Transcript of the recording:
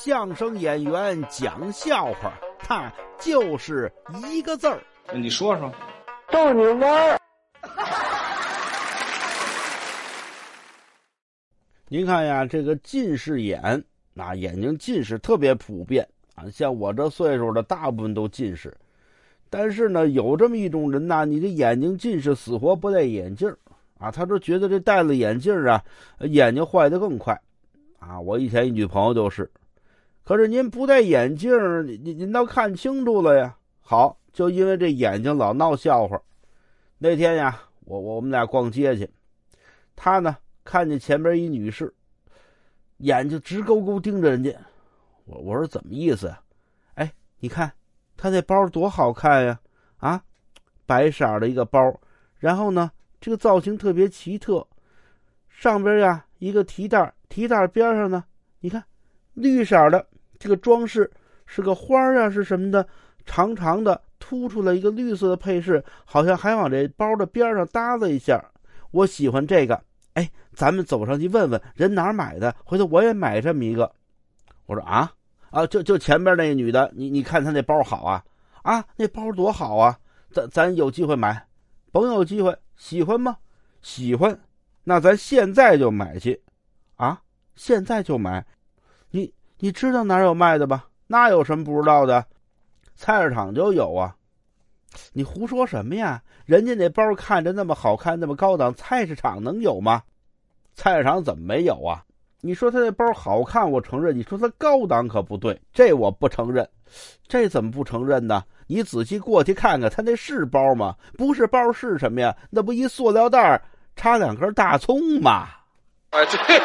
相声演员讲笑话，他就是一个字儿。你说说，逗你玩儿。您看呀，这个近视眼啊，眼睛近视特别普遍啊。像我这岁数的，大部分都近视。但是呢，有这么一种人呐，你的眼睛近视，死活不戴眼镜啊。他说觉得这戴了眼镜啊，眼睛坏的更快啊。我以前一女朋友就是。可是您不戴眼镜，您您倒看清楚了呀。好，就因为这眼睛老闹笑话。那天呀，我我们俩逛街去，他呢看见前边一女士，眼睛直勾勾盯着人家。我我说怎么意思呀？哎，你看他那包多好看呀！啊，白色的一个包，然后呢，这个造型特别奇特，上边呀一个提袋，提袋边上呢，你看绿色的。这个装饰是个花儿啊，是什么的？长长的，凸出来一个绿色的配饰，好像还往这包的边上搭了一下。我喜欢这个，哎，咱们走上去问问人哪儿买的，回头我也买这么一个。我说啊啊，就就前边那女的，你你看她那包好啊啊，那包多好啊，咱咱有机会买，甭有机会，喜欢吗？喜欢，那咱现在就买去，啊，现在就买，你。知道哪有卖的吧？那有什么不知道的？菜市场就有啊！你胡说什么呀？人家那包看着那么好看，那么高档，菜市场能有吗？菜市场怎么没有啊？你说他那包好看，我承认；你说他高档可不对，这我不承认。这怎么不承认呢？你仔细过去看看，他那是包吗？不是包是什么呀？那不一塑料袋插两根大葱吗？哎，对。